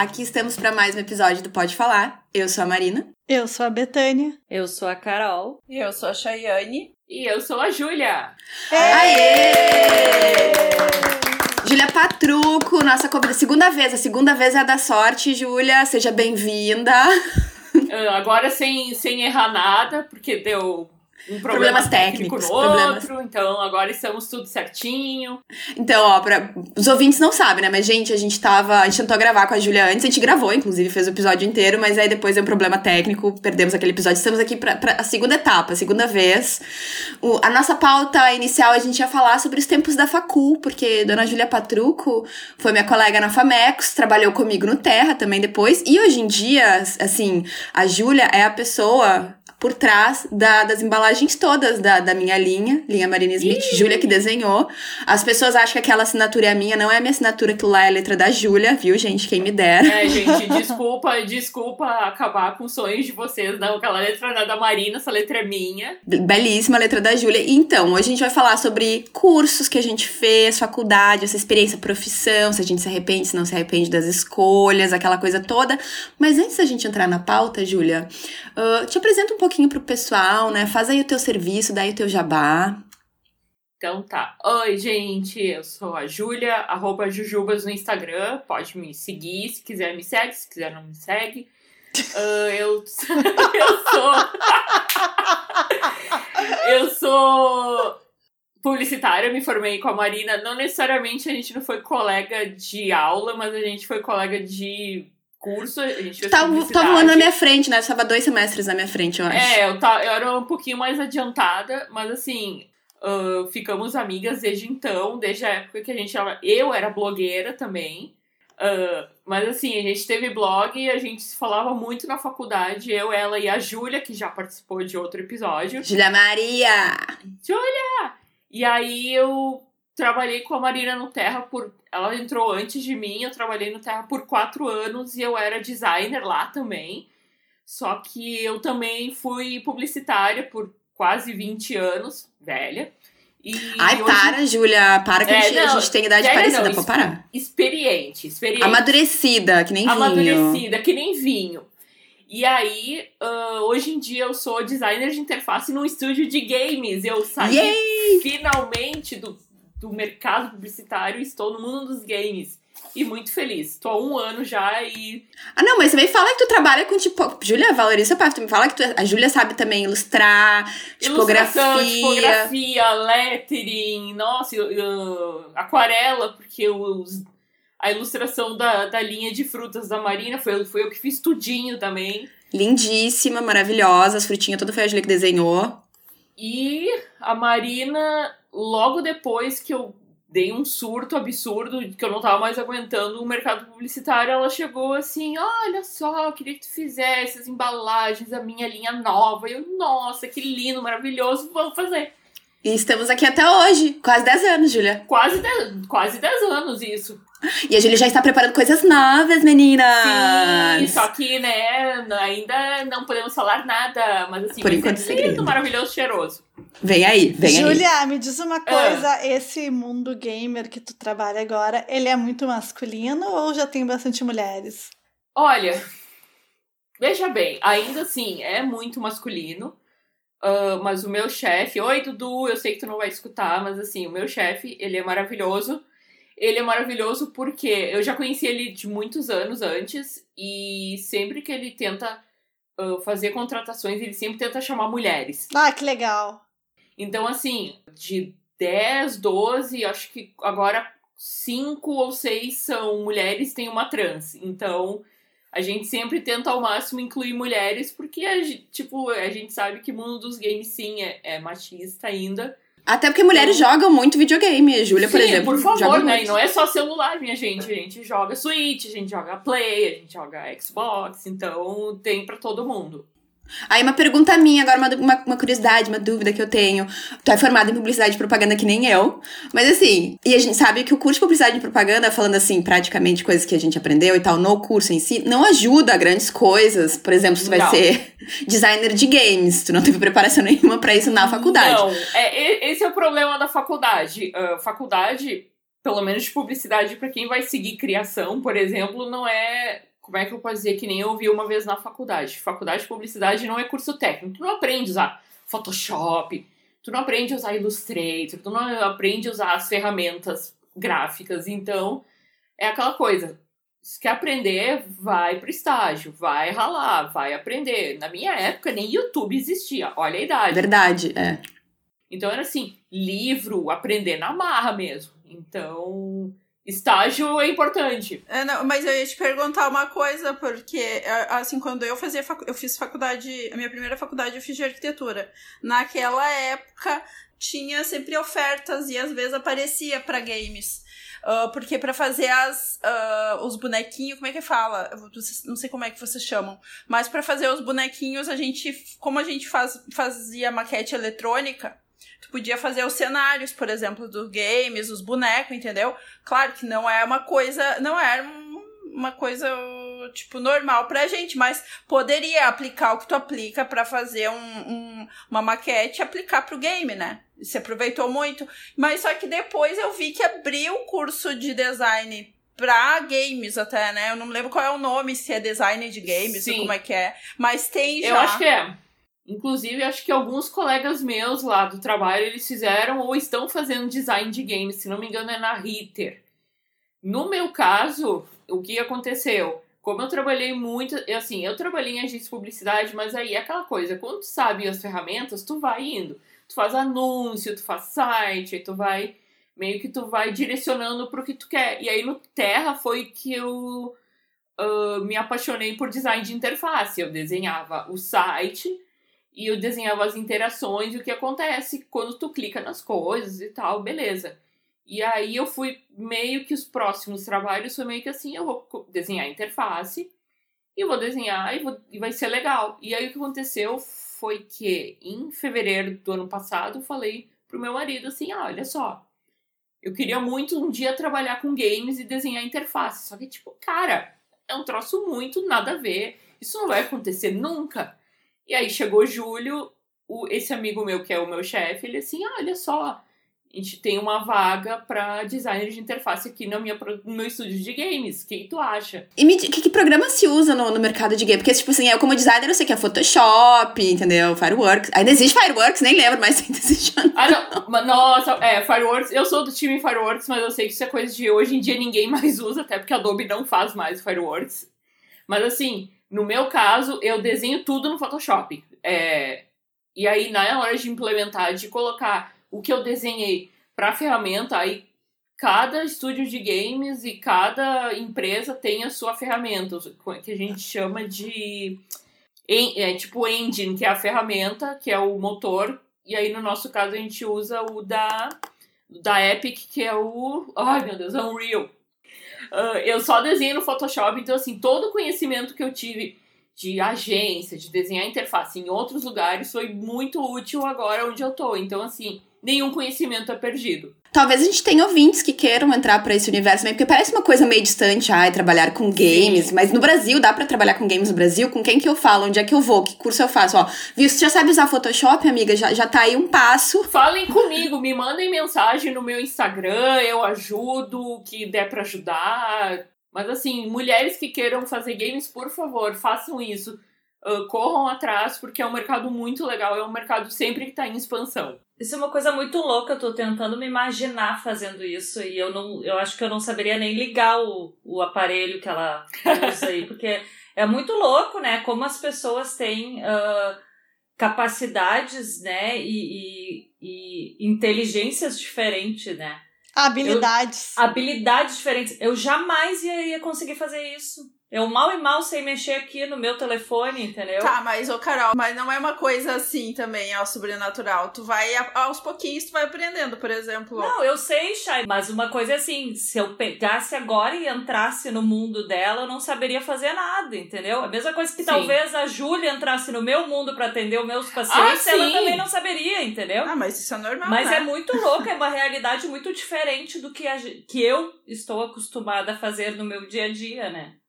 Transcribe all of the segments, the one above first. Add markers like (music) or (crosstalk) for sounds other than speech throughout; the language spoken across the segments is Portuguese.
Aqui estamos para mais um episódio do Pode Falar. Eu sou a Marina. Eu sou a Betânia. Eu sou a Carol. E eu sou a Chayane. E eu sou a Júlia. Aê! Júlia Patruco, nossa convidada. Segunda vez, a segunda vez é a da sorte, Júlia. Seja bem-vinda. Uh, agora sem, sem errar nada, porque deu um problema Problemas técnicos, técnico no problemas- outro, então agora estamos tudo certinho. Então, ó, pra... os ouvintes não sabem, né? Mas, gente, a gente tava. A gente tentou gravar com a Júlia antes, a gente gravou, inclusive, fez o episódio inteiro, mas aí depois deu um problema técnico, perdemos aquele episódio. Estamos aqui pra, pra a segunda etapa, a segunda vez. O- a nossa pauta inicial a gente ia falar sobre os tempos da Facul, porque Dona Júlia Patruco foi minha colega na Famecos, trabalhou comigo no Terra também depois, e hoje em dia, assim, a Júlia é a pessoa. Por trás da- das embalagens todas da, da minha linha, linha Marina Smith, Júlia que desenhou. As pessoas acham que aquela assinatura é a minha, não é a minha assinatura, aquilo lá é a letra da Júlia, viu, gente? Quem me dera. É, gente, desculpa, (laughs) desculpa acabar com os sonhos de vocês. Não, aquela letra não é da Marina, essa letra é minha. Belíssima letra da Júlia. Então, hoje a gente vai falar sobre cursos que a gente fez, faculdade, essa experiência, profissão, se a gente se arrepende, se não se arrepende das escolhas, aquela coisa toda. Mas antes da gente entrar na pauta, Júlia, ah, te apresenta um pouquinho pro pessoal, né? Faz aí o teu serviço, dá aí o teu jabá. Então tá. Oi, gente, eu sou a Júlia, arroba Jujubas no Instagram. Pode me seguir, se quiser me segue, se quiser não me segue. Ah, eu, (laughs) eu sou. (laughs) eu sou publicitária, me formei com a Marina. Não necessariamente a gente não foi colega de aula, mas a gente foi colega de curso. A gente fez Tá, tá publicidade. voando na minha frente, né? Eu estava dois semestres na minha frente, eu acho. É, eu, tá, eu era um pouquinho mais adiantada, mas assim, ah, ficamos amigas desde então, desde a época que a gente era. Eu era blogueira também. Ah, mas assim, a gente teve blog e a gente se falava muito na faculdade, eu, ela e a Júlia, que já participou de outro episódio. Júlia Maria! E aí eu trabalhei com a Marina no Terra por. Ela entrou antes de mim, eu trabalhei no Terra por quatro anos e eu era designer lá também. Só que eu também fui publicitária por quase 20 anos, velha. E Ai, hoje- para, Júlia. Para que É, a, gente, a não, gente tem idade velha parecida, não, parar. Experiente, experiente. Amadurecida, que nem vinho. amadurecida, que nem vinho. E aí, ah, hoje em dia eu sou designer de interface num estúdio de games. Eu saí Yay! finalmente do, do mercado publicitário estou no mundo dos games. E muito feliz. Estou há um ano já e. Ah, não, mas também fala que tu trabalha com, tipo... Júlia, valoriza a parte. Tu me fala que tu, a Júlia sabe também ilustrar, tipografia. tipografia, lettering, nossa, aquarela, porque os, a ilustração da, da linha de frutas da Marina foi, foi eu que fiz tudinho também. Lindíssima, maravilhosa. As frutinhas, tudo foi a Júlia que desenhou. E a Marina, logo depois que eu dei um surto absurdo, que eu não tava mais aguentando o mercado publicitário, ela chegou assim: olha só, eu queria que tu fizesse as embalagens da minha linha nova. E eu, nossa, que lindo, maravilhoso, vamos fazer. E estamos aqui até hoje. Quase 10 anos, Júlia. Quase 10, quase 10 anos isso. E a Júlia já está preparando coisas novas, meninas. Sim, só que, né, ainda não podemos falar nada, mas assim, Por enquanto, lindo, segredo. maravilhoso, cheiroso. Vem aí, vem aí. Júlia, me diz uma Ah. coisa, esse mundo gamer que tu trabalha agora, ele é muito masculino ou já tem bastante mulheres? Olha, veja bem, ainda assim, é muito masculino. Ah, mas o meu chefe, oi Dudu, eu sei que tu não vai escutar, mas assim, o meu chefe, ele é maravilhoso. Ele é maravilhoso porque eu já conheci ele de muitos anos antes e sempre que ele tenta ah, fazer contratações, ele sempre tenta chamar mulheres. Ah, que legal. Então, assim, de 10, 12, acho que agora 5 ou 6 são mulheres, tem uma trans. Então, a gente sempre tenta ao máximo incluir mulheres, porque, a, gen- tipo, a gente sabe que o mundo dos games, sim, é, é machista ainda. Até porque mulheres jogam muito videogame. A Júlia, por exemplo. por favor, né? E não é só celular, minha gente. A gente joga Switch, a gente joga Play, a gente joga Xbox. Então, tem pra todo mundo. Aí uma pergunta minha, agora uma, uma, curiosidade, uma dúvida que eu tenho. Tu é formada em publicidade e propaganda que nem eu. Mas assim, e a gente sabe que o curso de publicidade e propaganda, falando assim, praticamente coisas que a gente aprendeu e tal, no curso em si, não ajuda a grandes coisas. Por exemplo, se tu vai Não. ser (laughs) designer de games, tu não teve preparação (laughs) nenhuma pra isso na faculdade. Não, é, esse é o problema da faculdade. Ah, faculdade, pelo menos de publicidade, pra quem vai seguir criação, por exemplo, não é como é que eu posso dizer que nem eu vi uma vez na faculdade? Faculdade de publicidade não é curso técnico. Tu não aprende a usar Photoshop, tu não aprende a usar Illustrator, tu não aprende a usar as ferramentas gráficas. Então, é aquela coisa. Se quer aprender, vai pro estágio, vai ralar, vai aprender. Na minha época, nem YouTube existia. Olha a idade. Verdade, é. Então era assim, livro, aprender na marra mesmo. Então, estágio é importante. É, não, mas eu ia te perguntar uma coisa, porque, assim, quando eu fazia, facu eu fiz faculdade, a minha primeira faculdade eu fiz de arquitetura. Naquela época, tinha sempre ofertas e às vezes aparecia para games. Uh, porque para fazer as, uh, os bonequinhos, como é que fala? Não sei como é que vocês chamam. Mas para fazer os bonequinhos, a gente, como a gente faz, fazia maquete eletrônica, tu podia fazer os cenários, por exemplo, dos games, os bonecos, entendeu? Claro que não é uma coisa, não é uma coisa tipo normal pra gente, mas poderia aplicar o que tu aplica para fazer um, um, uma maquete, aplicar pro game, né? se aproveitou muito. Mas só que depois eu vi que abriu o curso de design pra games até, né? Eu não lembro qual é o nome, se é design de games Sim. ou como é que é. Mas tem já. Eu acho que é. Inclusive, acho que alguns colegas meus lá do trabalho, eles fizeram ou estão fazendo design de games. Se não me engano, é na Ritter. No meu caso, o que aconteceu? Como eu trabalhei muito, assim, eu trabalhei em agência de publicidade, mas aí é aquela coisa, quando tu sabe as ferramentas, tu vai indo tu faz anúncio, tu faz site, tu vai meio que tu vai direcionando pro que tu quer. E aí no Terra foi que eu uh, me apaixonei por design de interface. Eu desenhava o site e eu desenhava as interações e o que acontece quando tu clica nas coisas e tal, beleza. E aí eu fui meio que os próximos trabalhos foi meio que assim, eu vou desenhar interface e vou desenhar e, vou, e vai ser legal. E aí o que aconteceu foi que em fevereiro do ano passado eu falei pro meu marido assim: ah, olha só, eu queria muito um dia trabalhar com games e desenhar interface. Só que, tipo, cara, é um troço muito nada a ver. Isso não vai acontecer nunca. E aí chegou julho, o, esse amigo meu, que é o meu chefe, ele assim: ah, olha só, a gente tem uma vaga para designer de interface aqui no, minha, no meu estúdio de games. O que tu acha? E me, que, que programa se usa no, no mercado de game? Porque, tipo assim, eu como designer eu sei que é Photoshop, entendeu? Fireworks. Ainda existe Fireworks, nem lembro, mas (laughs) ainda existe. Ah, não. Nossa, é, Fireworks. Eu sou do time Fireworks, mas eu sei que isso é coisa de hoje em dia ninguém (laughs) mais usa, até porque a Adobe não faz mais Fireworks. Mas assim, no meu caso, eu desenho tudo no Photoshop. É, e aí, na hora de implementar, de colocar o que eu desenhei para a ferramenta, aí cada estúdio de games e cada empresa tem a sua ferramenta, que a gente chama de é, tipo engine, que é a ferramenta, que é o motor, e aí no nosso caso a gente usa o da, da Epic, que é o. Ai meu Deus, Unreal. Uh, eu só desenho no Photoshop, então assim, todo o conhecimento que eu tive de agência, de desenhar interface em outros lugares foi muito útil agora onde eu tô. Então, assim, nenhum conhecimento é perdido. Talvez a gente tenha ouvintes que queiram entrar para esse universo também, porque parece uma coisa meio distante, ai, trabalhar com games, Sim. mas no Brasil, dá para trabalhar com games no Brasil? Com quem que eu falo? Onde é que eu vou? Que curso eu faço? Ó, viu, você já sabe usar Photoshop, amiga? Já, já tá aí um passo. Falem comigo, me mandem mensagem no meu Instagram, eu ajudo, o que der para ajudar. Mas assim, mulheres que queiram fazer games, por favor, façam isso. Uh, corram atrás, porque é um mercado muito legal, é um mercado sempre que está em expansão. Isso é uma coisa muito louca, eu tô tentando me imaginar fazendo isso e eu não, eu acho que eu não saberia nem ligar o, o aparelho que ela (laughs) usa aí, porque é muito louco, né? Como as pessoas têm uh, capacidades, né, e, e, e, inteligências diferentes, né? Habilidades. Eu, habilidades diferentes. Eu jamais ia, ia conseguir fazer isso. Eu mal e mal sei mexer aqui no meu telefone, entendeu? Tá, mas, ô Carol, mas não é uma coisa assim também, ao sobrenatural. Tu vai, aos pouquinhos, tu vai aprendendo, por exemplo. Não, eu sei, Chay, mas uma coisa é assim, se eu pegasse agora e entrasse no mundo dela, eu não saberia fazer nada, entendeu? A mesma coisa que sim. talvez a Júlia entrasse no meu mundo para atender os meus pacientes, ah, ela também não saberia, entendeu? Ah, mas isso é normal, Mas né? é muito louco, é uma realidade muito diferente do que, a, que eu estou acostumada a fazer no meu dia a dia, né?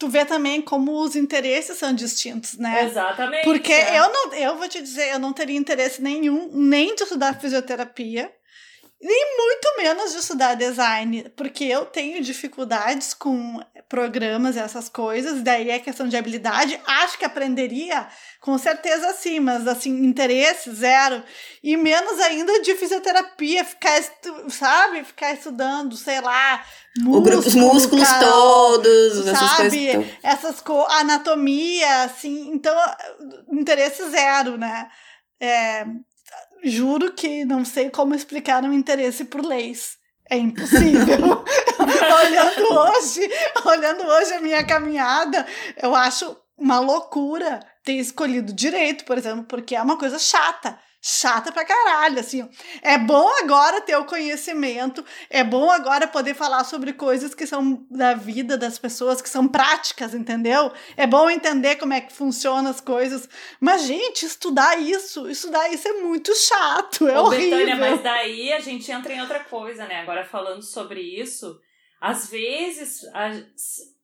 Tu vê também como os interesses são distintos, né? Exatamente. Porque é. eu não, eu vou te dizer, eu não teria interesse nenhum nem de estudar fisioterapia, nem muito menos de estudar design, porque eu tenho dificuldades com programas e essas coisas, daí é questão de habilidade. Acho que aprenderia, com certeza sim, mas assim, interesse zero. E menos ainda de fisioterapia, ficar, sabe, ficar estudando, sei lá, músculo, os músculos cara, todos, sabe? essas coisas. Essas co anatomia, assim, então, interesse zero, né? É, juro que não sei como explicar um interesse por leis. É impossível. (laughs) (laughs) olhando hoje, olhando hoje a minha caminhada, eu acho uma loucura ter escolhido direito, por exemplo, porque é uma coisa chata chata pra caralho, assim. É bom agora ter o conhecimento, é bom agora poder falar sobre coisas que são da vida das pessoas, que são práticas, entendeu? É bom entender como é que funcionam as coisas. Mas, gente, estudar isso, estudar isso é muito chato, é Ô, horrível. Betânia, mas daí a gente entra em outra coisa, né? Agora falando sobre isso, às vezes... A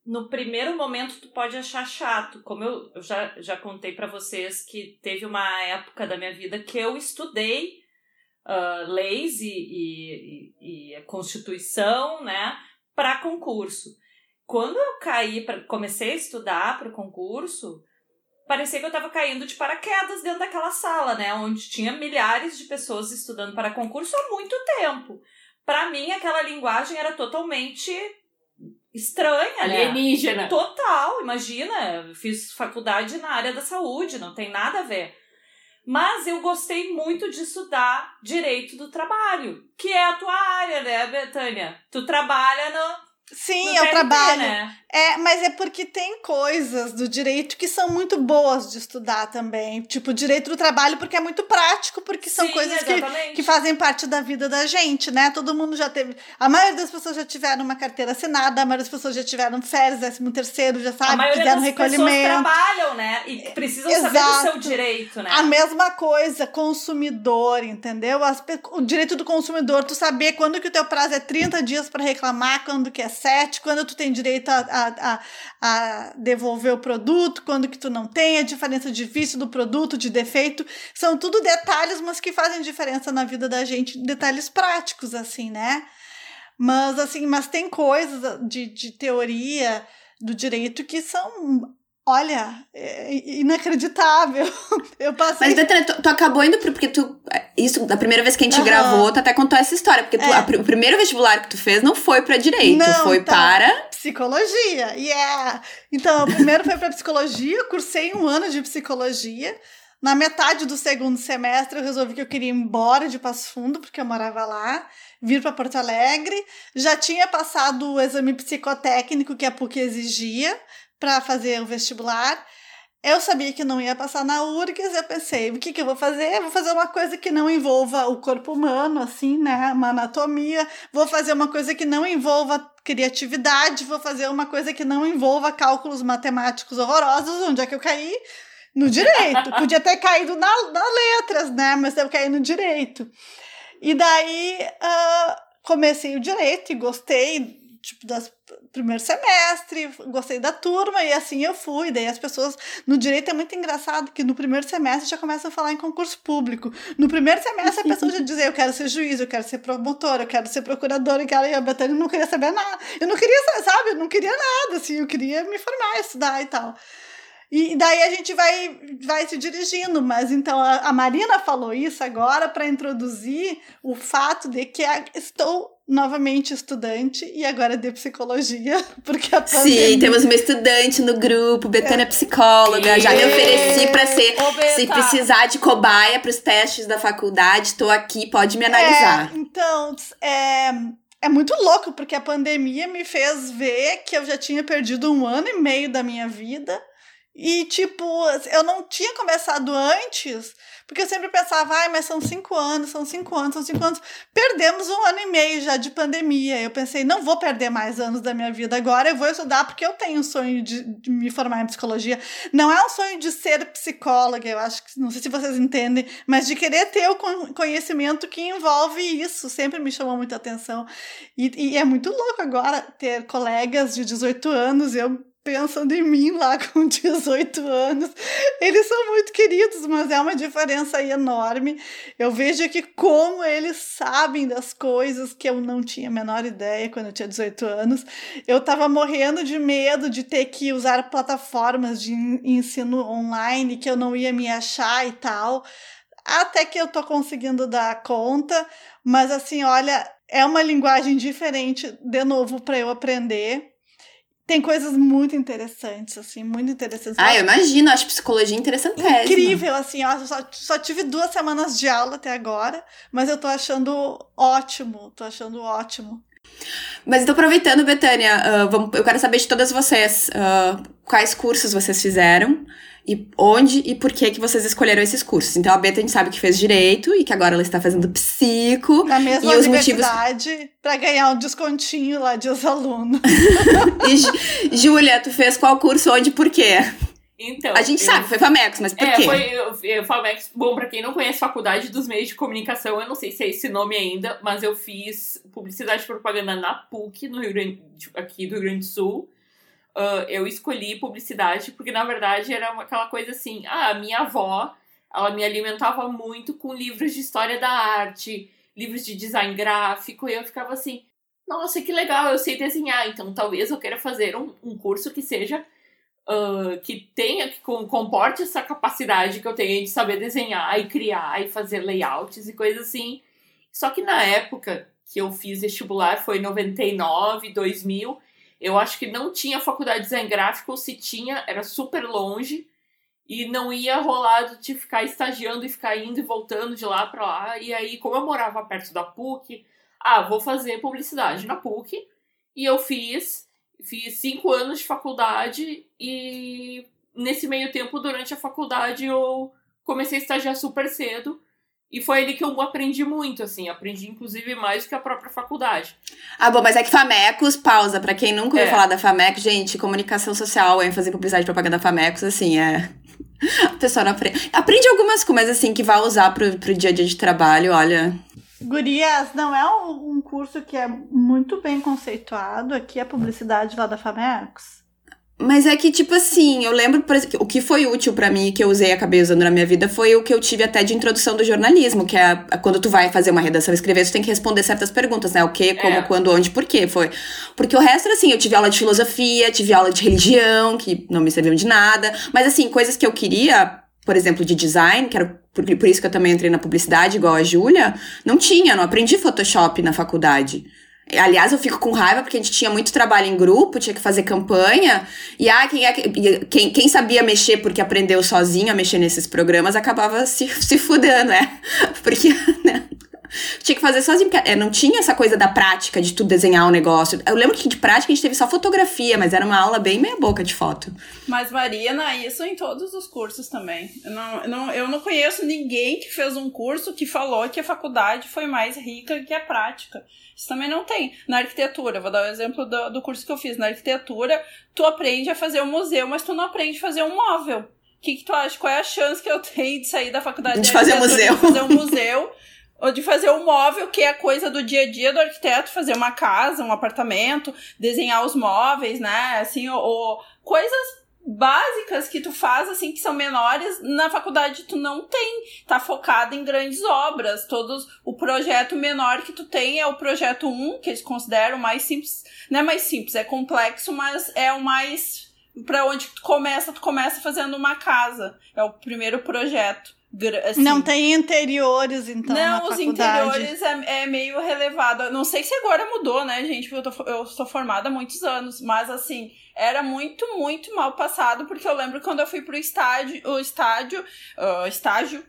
no primeiro momento tu pode achar chato, como eu, eu já, já contei para vocês que teve uma época da minha vida que eu estudei uh, leis e, e, e, e constituição, né, para concurso. Quando eu caí, pra, comecei a estudar para o concurso, parecia que eu estava caindo de paraquedas dentro daquela sala, né, onde tinha milhares de pessoas estudando para concurso há muito tempo. Para mim, aquela linguagem era totalmente estranha, né? Alienígena. Né? Total, imagina. Fiz faculdade na área da saúde, não tem nada a ver. Mas eu gostei muito de estudar direito do trabalho, que é a tua área, né, Betânia? Tu trabalha no, Sim, eu trabalho. Né? É, mas é porque tem coisas do direito que são muito boas de estudar também. Tipo, direito do trabalho, porque é muito prático, porque são Sim, coisas que, que fazem parte da vida da gente, né? Todo mundo já teve. A maioria das pessoas já tiveram uma carteira assinada, a maioria das pessoas já tiveram férias, décimo terceiro, já sabe, a fizeram das recolhimento. Pessoas trabalham, né? E precisam Exato. saber do seu direito, né? A mesma coisa, consumidor, entendeu? As, o direito do consumidor, tu saber quando que o teu prazo é 30 dias para reclamar, quando que é 7, quando tu tem direito a, a, a, a, devolver o produto, quando que tu não tem, a diferença de vício do produto, de defeito, são tudo detalhes, mas que fazem diferença na vida da gente, detalhes práticos, assim, né? Mas, assim, mas tem coisas de, de teoria do direito que são Olha, é inacreditável. (laughs) Eu passei. Mas, Betânia, tu, tu, acabou indo pro. Porque tu. Isso, da primeira vez que a gente uhum. gravou, tu até contou essa história. Porque tu, é. a, o primeiro vestibular que tu fez não foi para direito, não, foi tá. para. Psicologia. Yeah! Então, o primeiro foi para psicologia, cursei um ano de psicologia. Na metade do segundo semestre, eu resolvi que eu queria ir embora de Passo Fundo, porque eu morava lá, vir para Porto Alegre. Já tinha passado o exame psicotécnico que a PUC exigia para fazer o vestibular. Eu sabia que não ia passar na URGS, eu pensei, o que, que eu vou fazer? vou fazer uma coisa que não envolva o corpo humano, assim, né? Uma anatomia. Vou fazer uma coisa que não envolva criatividade. Vou fazer uma coisa que não envolva cálculos matemáticos horrorosos. Onde é que eu caí? No direito. (laughs) Podia ter caído na, na letras, né? Mas eu caí no direito. E daí uh, comecei o direito e gostei tipo, das primeiro semestre, gostei da turma e assim eu fui. Daí as pessoas no direito é muito engraçado que no primeiro semestre já começam a falar em concurso público. No primeiro semestre a pessoa já dizia eu quero ser juiz, eu quero ser promotor, eu quero ser procurador, e a Betânia não queria saber nada. Eu não queria, sabe, eu não queria nada, assim, eu queria me formar, estudar e tal. E daí a gente vai, vai se dirigindo, mas então a, a Marina falou isso agora para introduzir o fato de que estou novamente estudante e agora de psicologia, (laughs) porque a pandemia... Sim, temos uma estudante no grupo, Betânia é. psicóloga, já me ofereci para ser, Ô, se precisar de cobaia para os testes da faculdade, estou aqui, pode me analisar. É, então, é, é muito louco, porque a pandemia me fez ver que eu já tinha perdido um ano e meio da minha vida, e, tipo, eu não tinha começado antes, porque eu sempre pensava, ai, mas são cinco anos, são cinco anos, são cinco anos. Perdemos um ano e meio já de pandemia. Eu pensei, não vou perder mais anos da minha vida agora, eu vou estudar porque eu tenho um sonho de, de me formar em psicologia. Não é um sonho de ser psicóloga, eu acho que, não sei se vocês entendem, mas de querer ter o conhecimento que envolve isso. Sempre me chamou muita atenção. E, e é muito louco agora ter colegas de 18 anos, eu pensando em mim lá (laughs) com 18 anos. Eles são muito queridos, mas é uma diferença enorme. Eu vejo aqui como eles sabem das coisas que eu não tinha a menor ideia quando eu tinha 18 anos. Eu tava morrendo de medo de ter que usar plataformas de ensino online que eu não ia me achar e tal. Até que eu tô conseguindo dar conta, mas assim, olha, é uma linguagem diferente, de novo, para eu aprender tem coisas muito interessantes, assim, muito interessantes. Ah, eu imagino, acho psicologia interessantésima. Incrível, assim, ó, só, só tive duas semanas de aula até agora, mas eu tô achando ótimo, tô achando ótimo. Mas então, aproveitando, Betânia, uh, vamos, eu quero saber de todas vocês, uh, quais cursos vocês fizeram, e onde e por que que vocês escolheram esses cursos. Então a Beta a gente sabe que fez direito e que agora ela está fazendo psico. Na mesma e os universidade motivos... para ganhar um descontinho lá de os alunos. (laughs) e Júlia, tu fez qual curso, onde e por quê? Então, a gente eu... sabe, foi Famex, mas por é, quê? Foi eu, eu, Famex. Bom, para quem não conhece Faculdade dos Meios de Comunicação, eu não sei se é esse nome ainda, mas eu fiz publicidade e propaganda na PUC, no Rio Grande, aqui do Rio Grande do Sul uh, eu escolhi publicidade porque, na verdade, era aquela coisa assim: ah, minha avó, ela me alimentava muito com livros de história da arte, livros de design gráfico, e eu ficava assim: nossa, que legal, eu sei desenhar, então talvez eu queira fazer um, um curso que seja. Uh, que tenha, que comporte essa capacidade que eu tenho de saber desenhar e criar e fazer layouts e coisas assim. Só que na época que eu fiz vestibular, foi 99, 2000, eu acho que não tinha faculdade de design gráfico, ou se tinha, era super longe. E não ia rolar de ficar estagiando e ficar indo e voltando de lá para lá. E aí, como eu morava perto da PUC, ah, vou fazer publicidade na PUC. E eu fiz, fiz cinco anos de faculdade e nesse meio tempo, durante a faculdade, eu comecei a estagiar super cedo. E foi ali que eu aprendi muito, assim. Aprendi, inclusive, mais do que a própria faculdade. Ah, bom, mas é que Famecos, pausa. Pra quem nunca ouviu é. falar da Famecos, gente, comunicação social, ênfase em publicidade e propaganda Famecos, assim, é... (laughs) A pessoa não aprende. Aprende algumas coisas, assim, que vai usar pro, pro dia a dia de trabalho, olha... Gurias, não é um, um curso que é muito bem conceituado. Aqui é a publicidade lá da Famecos. Mas é que, tipo assim, eu lembro, por exemplo, o que foi útil para mim, que eu usei e acabei usando na minha vida, foi o que eu tive até de introdução do jornalismo, que é quando tu vai fazer uma redação escrever, tu tem que responder certas perguntas, né? O que, como, é. quando, onde, por quê. Foi. Porque o resto, assim, eu tive aula de filosofia, tive aula de religião, que não me serviu de nada. Mas, assim, coisas que eu queria, por exemplo, de design, que era por, por isso que eu também entrei na publicidade, igual a Júlia, não tinha, não aprendi Photoshop na faculdade. Aliás, eu fico com raiva porque a gente tinha muito trabalho em grupo, tinha que fazer campanha. E ah, quem, é, quem, quem sabia mexer porque aprendeu sozinho a mexer nesses programas acabava se, (laughs) se fudendo, né? Porque, (laughs) né? Tinha que fazer sozinho, porque é, não tinha essa coisa da prática, de tu desenhar o um negócio. Eu lembro que de prática a gente teve só fotografia, mas era uma aula bem meia boca de foto. Mas, Marina, isso em todos os cursos também. Eu não, eu não, eu não conheço ninguém que fez um curso que falou que a faculdade foi mais rica que a prática. Isso também não tem. Na arquitetura, vou dar o um exemplo do, do curso que eu fiz. Na arquitetura, tu aprende a fazer um museu, mas tu não aprende a fazer um móvel. O que, que tu acha? Qual é a chance que eu tenho de sair da faculdade de, de fazer museu? De fazer um (laughs) museu ou de fazer um móvel, que é coisa do dia a dia do arquiteto, fazer uma casa, um apartamento, desenhar os móveis, né? Assim, ou, ou coisas básicas que tu faz, assim, que são menores, na faculdade tu não tem. Tá focado em grandes obras. Todos, o projeto menor que tu tem é o projeto 1, que eles consideram mais simples. Não é mais simples, é complexo, mas é o mais. Pra onde tu começa, tu começa fazendo uma casa. É o primeiro projeto. Assim, não tem interiores, então. Não, os interiores é, é, meio relevado. Não sei se agora mudou, né, gente? Porque eu, tô, eu sou formada há muitos anos, mas assim, era muito, muito mal passado, porque eu lembro quando eu fui pro estádio, o estádio, uh, estágio.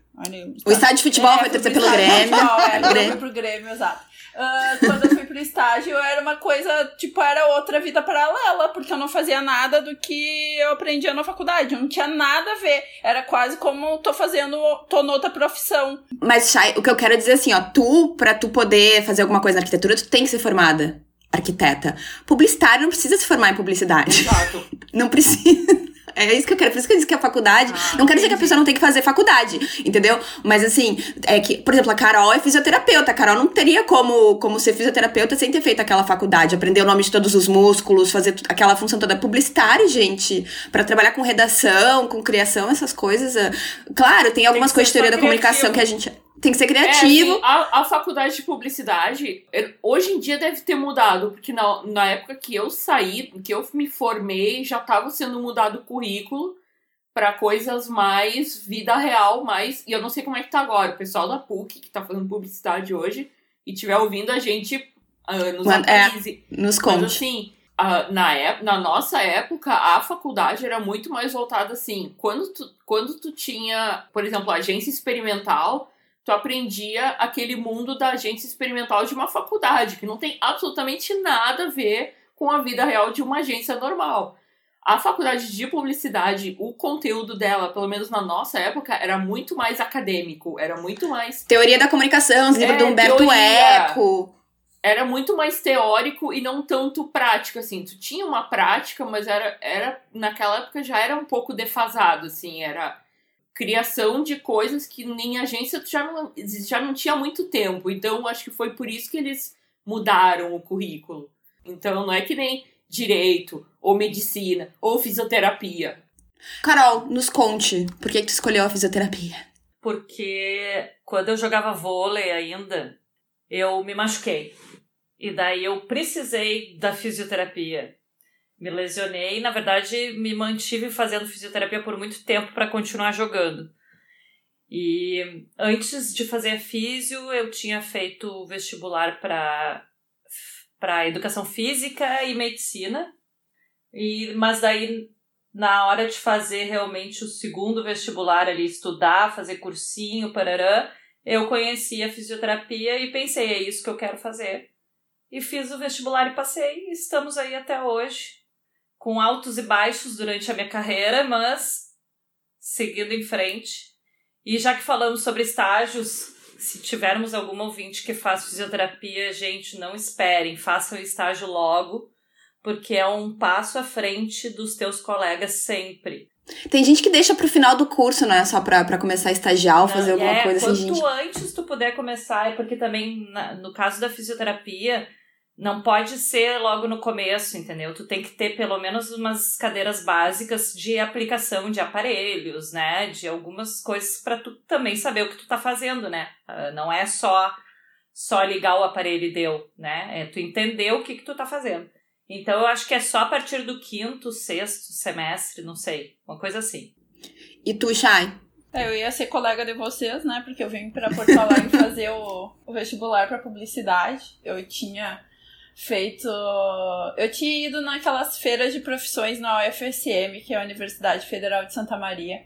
O estádio de futebol é, vai ter pelo Grêmio. Futebol, é, Grêmio. Eu fui pro Grêmio, exato. Uh, quando eu fui pro estágio, era uma coisa, tipo, era outra vida paralela, porque eu não fazia nada do que eu aprendia na faculdade. Não tinha nada a ver. Era quase como tô fazendo, tô noutra profissão. Mas, Chay, o que eu quero dizer assim, ó, tu, pra tu poder fazer alguma coisa na arquitetura, tu tem que ser formada arquiteta. Publicitário não precisa se formar em publicidade. Exato. (laughs) não precisa. É isso que eu quero. Por isso que eu disse que a faculdade. Ah, não quero dizer que a pessoa não tem que fazer faculdade, entendeu? Mas assim, é que, por exemplo, a Carol é fisioterapeuta. A Carol não teria como, como ser fisioterapeuta sem ter feito aquela faculdade, aprender o nome de todos os músculos, fazer aquela função toda publicitária, gente. Pra trabalhar com redação, com criação, essas coisas. ah, Claro, tem algumas que coisas de teoria da comunicação que a gente. Tem que ser É, criativo. assim, a, a faculdade de publicidade, é, hoje em dia deve ter mudado, porque na, na época que eu saí, que eu me formei, já estava sendo mudado o currículo para coisas mais vida real, mais. E eu não sei como é que tá agora. O pessoal da PUC, que tá fazendo publicidade hoje, e tiver ouvindo a gente, ah, nos Mano, é. Nos Mas conte. assim, a- na, ép- na nossa época, a faculdade era muito mais voltada assim. Quando tu, quando tu tinha, por exemplo, agência experimental, tu aprendia aquele mundo da agência experimental de uma faculdade, que não tem absolutamente nada a ver com a vida real de uma agência normal. A faculdade de publicidade, o conteúdo dela, pelo menos na nossa época, era muito mais acadêmico, era muito mais Teoria da comunicação, os livros É, do Humberto teoria. Eco. era muito mais teórico e não tanto prático, assim. Tu tinha uma prática, mas era, era naquela época já era um pouco defasado, assim. Era criação de coisas que em agência já não, já não tinha muito tempo. Então, acho que foi por isso que eles mudaram o currículo. Então, não é que nem direito, ou medicina, ou fisioterapia. Carol, nos conte. Por que, que tu escolheu a fisioterapia? Porque quando eu jogava vôlei ainda, eu me machuquei. E daí eu precisei da fisioterapia. Me lesionei, na verdade, me mantive fazendo fisioterapia por muito tempo para continuar jogando. E antes de fazer a físio, eu tinha feito vestibular para para educação física e medicina. E mas daí na hora de fazer realmente o segundo vestibular ali, estudar, fazer cursinho, parará, eu conheci a fisioterapia e pensei, é isso que eu quero fazer. E fiz o vestibular e passei, e estamos aí até hoje, com altos e baixos durante a minha carreira, mas seguindo em frente. E já que falamos sobre estágios, se tivermos algum ouvinte que faz fisioterapia, gente, não esperem, façam o estágio logo, porque é um passo à frente dos teus colegas sempre. Tem gente que deixa pro final do curso, né? Só pra, pra começar a estagiar ou fazer Não, alguma é, coisa assim, quanto gente. antes tu puder começar, é porque também na- no caso da fisioterapia não pode ser logo no começo, entendeu? Tu tem que ter pelo menos umas cadeiras básicas de aplicação de aparelhos, né? De algumas coisas pra tu também saber o que tu tá fazendo, né? Ah, Não é só só ligar o aparelho e deu, né? É tu entender o que que tu tá fazendo. Então eu acho que é só a partir do quinto, sexto semestre, não sei, uma coisa assim. E tu, Shai? É, Eu ia ser colega de vocês, né? Porque eu vim pra Porto Alegre (laughs) fazer o, o vestibular pra publicidade. Eu tinha feito. Eu tinha ido naquelas feiras de profissões na UFSM, que é a Universidade Federal de Santa Maria.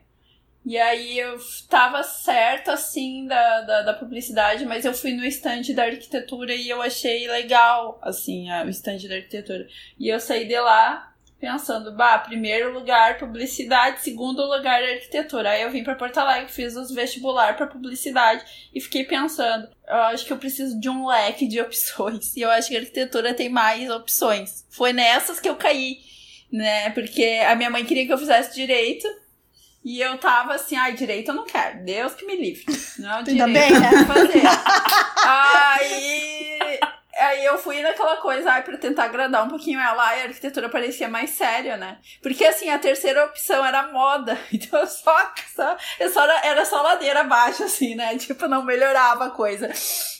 E aí eu tava certa, assim, da, da, da publicidade, mas eu fui no stand da arquitetura e eu achei legal, assim, a- o stand da arquitetura. E eu saí de lá pensando, bah, primeiro lugar publicidade, segundo lugar arquitetura. Aí eu vim pra Porto Alegre, fiz os vestibular pra publicidade e fiquei pensando, eu acho que eu preciso de um leque de (laughs) opções. E eu acho que arquitetura tem mais opções. Foi nessas que eu caí, né? Porque a minha mãe queria que eu fizesse direito. E eu tava assim, ai, direito eu não quero. Deus que me livre. (laughs) Não, Ainda direito bem, eu né? fazer. (laughs) aí, aí eu fui naquela coisa, ai, pra tentar agradar um pouquinho ela, ai, a arquitetura parecia mais séria, né? Porque assim, a terceira opção era moda. (laughs) Então eu só, só, eu só era, era só ladeira abaixo, assim, né? Tipo, não melhorava a coisa.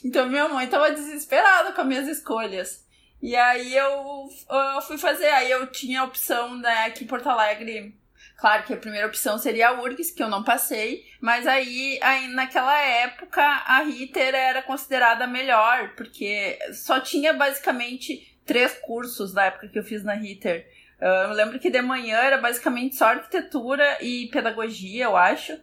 Então minha mãe tava desesperada com as minhas escolhas. E aí eu, eu fui fazer, aí eu tinha a opção, né, aqui em Porto Alegre. Claro que a primeira opção seria a URGS, que eu não passei, mas aí, aí naquela época a Ritter era considerada melhor, porque só tinha basicamente três cursos na época que eu fiz na Ritter. Ah, eu lembro que de manhã era basicamente só arquitetura e pedagogia, eu acho.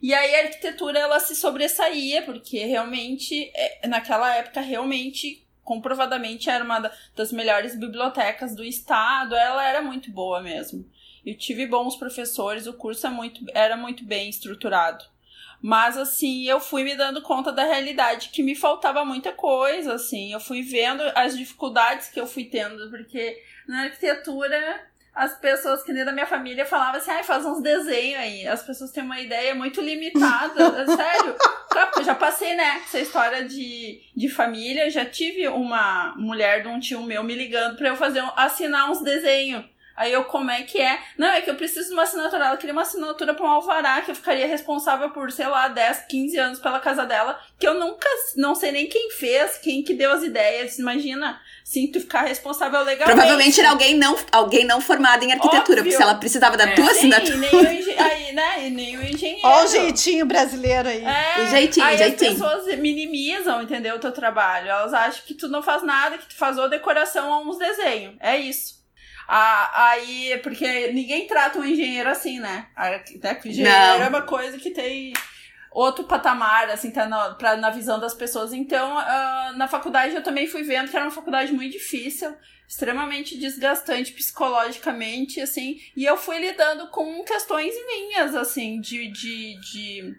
E aí a arquitetura ela se sobressaía, porque realmente, é, naquela época, realmente, comprovadamente, era uma da- das melhores bibliotecas do estado, ela era muito boa mesmo. Eu tive bons professores, o curso é muito, era muito bem estruturado. Mas, assim, eu fui me dando conta da realidade que me faltava muita coisa, assim. Eu fui vendo as dificuldades que eu fui tendo, porque na arquitetura as pessoas que nem da minha família falavam assim, ai, faz uns desenhos aí. As pessoas têm uma ideia muito limitada, (laughs) sério. Porque eu já passei, né, essa história de, de família, já tive uma mulher de um tio meu me ligando pra eu fazer, assinar uns desenhos. Aí eu, como é que é? Não, é que eu preciso de uma assinatura. Ela queria uma assinatura pra um alvará, que eu ficaria responsável por, sei lá, 10, 15 anos pela casa dela, que eu nunca, não sei nem quem fez, quem que deu as ideias. Imagina, sim, tu ficar responsável legalmente. Provavelmente era alguém não, alguém não formado em arquitetura, Óbvio. porque se ela precisava da É. tua Sim, assinatura. nem o, aí, né, e nem o engenheiro. Ó o jeitinho brasileiro aí. É, O jeitinho, aí jeitinho. as pessoas minimizam, entendeu, o teu trabalho. Elas acham que tu não faz nada, que tu faz ou decoração ou uns desenhos. É isso. Ah, aí, porque ninguém trata um engenheiro assim, né? Arqu- né, engenheiro Não. é uma coisa que tem outro patamar, assim, tá na, pra, na visão das pessoas. Então, ah, na faculdade eu também fui vendo que era uma faculdade muito difícil, extremamente desgastante psicologicamente, assim, e eu fui lidando com questões minhas, assim, de. de, de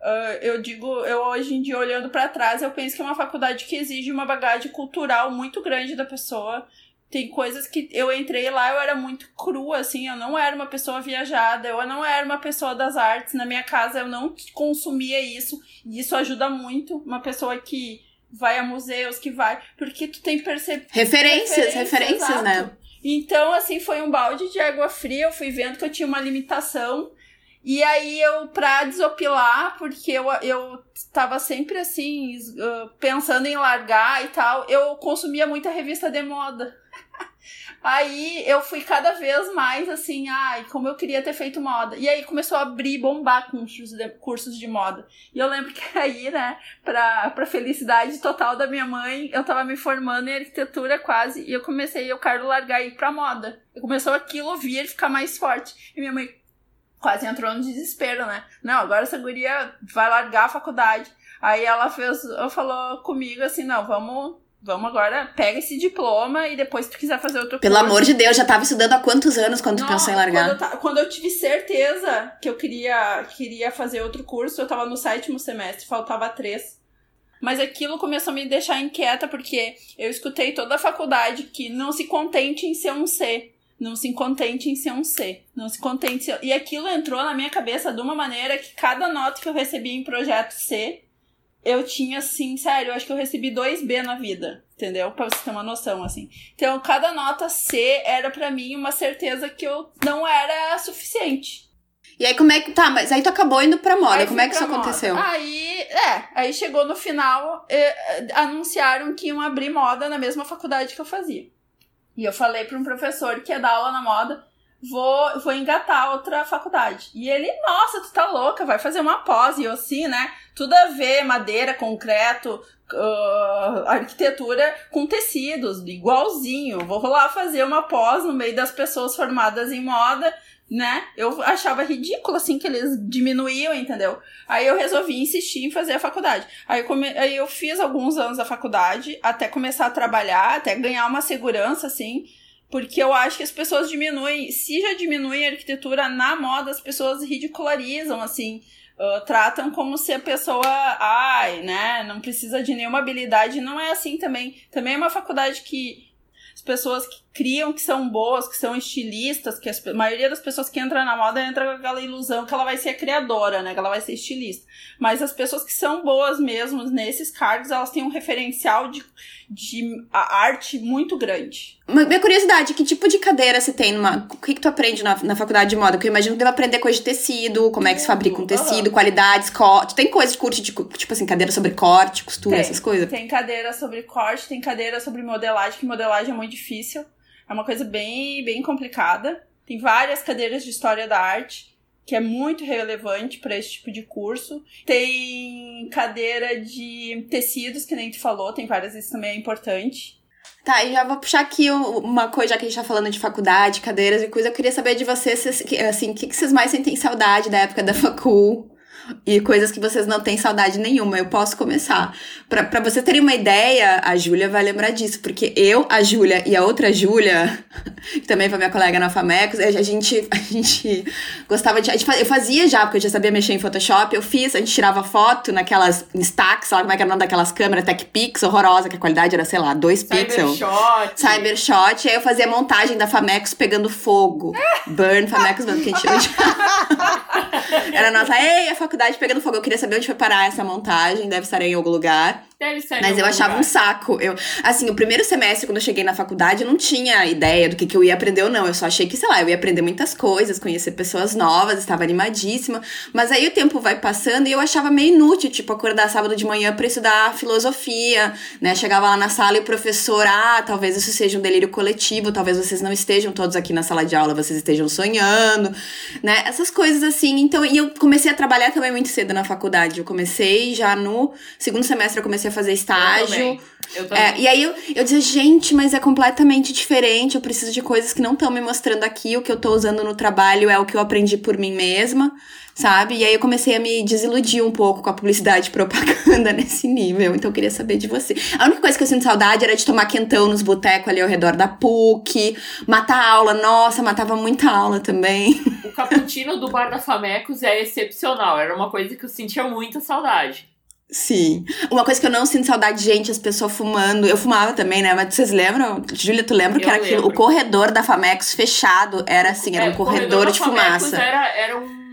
ah, eu digo, eu hoje em dia olhando pra trás, eu penso que é uma faculdade que exige uma bagagem cultural muito grande da pessoa. Tem coisas que eu entrei lá, eu era muito crua, assim, eu não era uma pessoa viajada, eu não era uma pessoa das artes. Na minha casa eu não consumia isso, e isso ajuda muito. Uma pessoa que vai a museus, que vai. Porque tu tem percepção. Referências, Referência, referências, né? Então, assim, foi um balde de água fria. Eu fui vendo que eu tinha uma limitação. E aí, eu, pra desopilar, porque eu, eu tava sempre assim, pensando em largar e tal, eu consumia muita revista de moda. Aí eu fui cada vez mais assim, ai, como eu queria ter feito moda. E aí começou a abrir, bombar cursos de, cursos de moda. E eu lembro (laughs) que aí, né, pra, pra felicidade total da minha mãe, eu tava me formando em arquitetura quase, e eu comecei, eu quero largar e ir pra moda. E começou aquilo vir ficar mais forte. E minha mãe quase entrou no desespero, né? Não, agora essa guria vai largar a faculdade. Aí ela fez, falou comigo assim, não, vamos, vamos agora, pega esse diploma e depois se tu quiser fazer outro Pelo curso. amor de Deus, já tava estudando há quantos anos quando tu Não, pensou em Quando largar? eu, ta- quando eu tive certeza que eu queria, queria fazer outro curso, eu tava no sétimo semestre, faltava três. Mas aquilo começou a me deixar inquieta, porque eu escutei toda a faculdade que não se contente em ser um C. Não se contente em ser um C. Não se contente em ser... E aquilo entrou na minha cabeça de uma maneira que cada nota que eu recebia em projeto C, eu tinha, assim, sério, eu acho que eu recebi dois B na vida. Entendeu? Pra você ter uma noção, assim. Então, cada nota C era pra mim uma certeza que eu não era suficiente. E aí, como é que. Tá, mas aí tu acabou indo pra moda. Aí como é que pra isso moda. aconteceu? Aí, é, aí chegou no final, eh, eh, anunciaram que iam abrir moda na mesma faculdade que eu fazia. E eu falei para um professor que ia dar aula na moda, vou, vou engatar outra faculdade. E ele, nossa, tu tá louca, vai fazer uma pós. E eu, assim, né? Tudo a ver, madeira, concreto, ah, arquitetura com tecidos, igualzinho. Vou lá fazer uma pós no meio das pessoas formadas em moda, né? Eu achava ridículo, assim, que eles diminuíam, entendeu? Aí eu resolvi insistir em fazer a faculdade. Aí eu, come... Aí eu fiz alguns anos da faculdade, até começar a trabalhar, até ganhar uma segurança, assim, porque eu acho que as pessoas diminuem, se já diminuem a arquitetura na moda, as pessoas ridicularizam, assim, ah, tratam como se a pessoa, ai, né, não precisa de nenhuma habilidade. Não é assim também. Também é uma faculdade que as pessoas que criam que são boas, que são estilistas, que as- a maioria das pessoas que entram na moda entra com aquela ilusão que ela vai ser a criadora, né? Que ela vai ser estilista. Mas as pessoas que são boas mesmo nesses cargos, elas têm um referencial de, de arte muito grande. Minha curiosidade, que tipo de cadeira você tem numa. O que, que tu aprende na, na faculdade de moda? Porque eu imagino que deve aprender coisa de tecido, como é que se fabrica um tecido, qualidades, corte. Tem coisa de curso de, tipo assim, cadeira sobre corte, costura, Tem. essas coisas? Tem cadeira sobre corte, tem cadeira sobre modelagem, que modelagem é muito difícil. É uma coisa bem, bem complicada. Tem várias cadeiras de história da arte, que é muito relevante para esse tipo de curso. Tem cadeira de tecidos, que nem tu falou, tem várias, isso também é importante. Tá, e já vou puxar aqui um- uma coisa, já que a gente tá falando de faculdade, cadeiras e coisa. Eu queria saber de vocês, assim, o que, que vocês mais sentem saudade da época da facul? E coisas que vocês não têm saudade nenhuma. Eu posso começar. Pra, pra você terem uma ideia, a Júlia vai lembrar disso, porque eu, a Júlia e a outra Júlia, (laughs) que também foi minha colega na Famecos, a gente, a gente gostava de. Gente, eu fazia já, porque eu já sabia mexer em Photoshop, eu fiz, a gente tirava foto naquelas Instax, sei lá como é que era o nome daquelas câmeras, Tech Pix, horrorosa, que a qualidade era, sei lá, 2 pixels. Cybershot. Cybershot, aí eu fazia montagem da Famecos pegando fogo. (laughs) Burn Famecos, mano, que a gente. (laughs) Era a nossa, ei, a faculdade pegando fogo. Eu queria saber onde foi parar essa montagem, deve estar em algum lugar. Deve ser Mas eu achava lugar. um saco. Eu, assim, o primeiro semestre, quando eu cheguei na faculdade, eu não tinha ideia do que, que eu ia aprender ou não. Eu só achei que, sei lá, eu ia aprender muitas coisas, conhecer pessoas novas, estava animadíssima. Mas aí o tempo vai passando e eu achava meio inútil, tipo, acordar sábado de manhã pra estudar filosofia, né? Chegava lá na sala e o professor, ah, talvez isso seja um delírio coletivo, talvez vocês não estejam todos aqui na sala de aula, vocês estejam sonhando, né? Essas coisas assim. Então, e eu comecei a trabalhar também muito cedo na faculdade. Eu comecei já no segundo semestre, eu comecei a fazer Eu estágio. também. Eu também. É, e aí eu, eu dizia, gente, mas é completamente diferente. Eu preciso de coisas que não estão me mostrando aqui. O que eu tô usando no trabalho é o que eu aprendi por mim mesma, sabe? E aí eu comecei a me desiludir um pouco com a publicidade e propaganda (laughs) nesse nível. Então eu queria saber de você. A única coisa que eu sinto saudade era de tomar quentão nos botecos ali ao redor da PUC, matar aula. Nossa, matava muita aula também. O cappuccino do Bar da Famecos é excepcional. Era uma coisa que eu sentia muita saudade. Sim. Uma coisa que eu não sinto saudade, gente, as pessoas fumando. Eu fumava também, né? Mas vocês lembram? Júlia, tu lembra que Eu era aquilo? O corredor da Famex fechado era assim, era É, um corredor da de fumaça. Era, era um.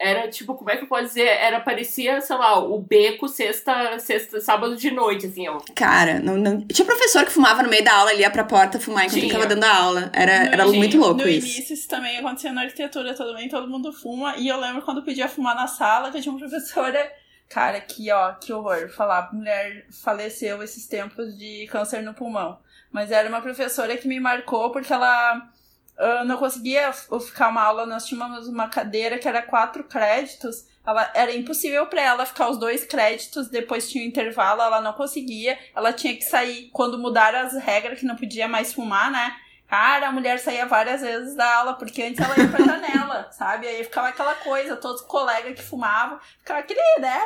Era tipo, como é que eu posso dizer? Era, parecia, sei lá, o beco sexta, sexta, sábado de noite, assim, ó. Cara, não, não... tinha professor que fumava no meio da aula, ele ia pra porta fumar enquanto ele Tinha. tava dando a aula. Era, No era muito louco no isso. início isso também acontecia na arquitetura também, todo mundo fuma. E eu lembro quando podia fumar na sala, que eu tinha uma professora. Cara, que ó, que horror. Falar, mulher faleceu esses tempos de câncer no pulmão. Mas era uma professora que me marcou porque ela ah, não conseguia ficar uma aula. Nós tínhamos uma cadeira que era quatro créditos. Ela, era impossível pra ela ficar os dois créditos, depois tinha um intervalo, ela não conseguia. Ela tinha que sair quando mudaram as regras, que não podia mais fumar, né? Cara, a mulher saía várias vezes da aula, porque antes ela ia pra janela, (laughs) sabe? Aí ficava aquela coisa, todos os colegas que fumavam, ficava aquele, né?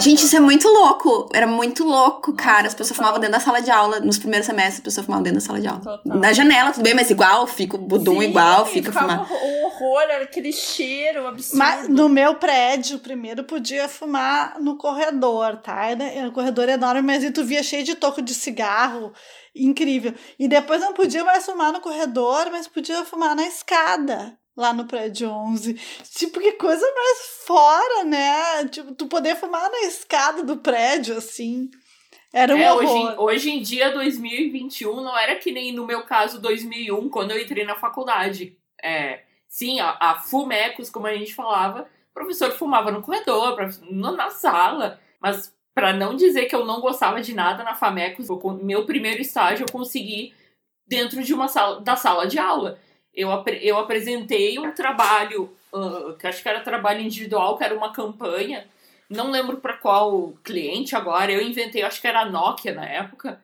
Gente, isso é muito louco. Era muito louco, Nossa, cara. As pessoas fumavam dentro da sala de aula. Nos primeiros semestres, as pessoas fumavam dentro da sala de aula. Total. Na janela, tudo bem, mas igual, fica o budum Sim, igual, fica fumado. um horror, era aquele cheiro absurdo. Mas no meu prédio, primeiro podia fumar no corredor, tá? Era um corredor enorme, mas aí tu via cheio de toco de cigarro, incrível. E depois não podia mais fumar no corredor, mas podia fumar na escada, lá no prédio 11. Tipo, que coisa mais fora, né? Tipo, tu poder fumar na escada do prédio, assim. Era um É, horror. hoje, hoje em dia, 2021, não era que nem no meu caso 2001, quando eu entrei na faculdade. É, sim, a, a Fumecos, como a gente falava, o professor fumava no corredor, na sala, mas pra não dizer que eu não gostava de nada na Famecos, meu primeiro estágio eu consegui dentro de uma sala da sala de aula. Eu, eu apresentei um trabalho, ah, que acho que era trabalho individual, que era uma campanha, não lembro para qual cliente agora, eu inventei, acho que era a Nokia na época.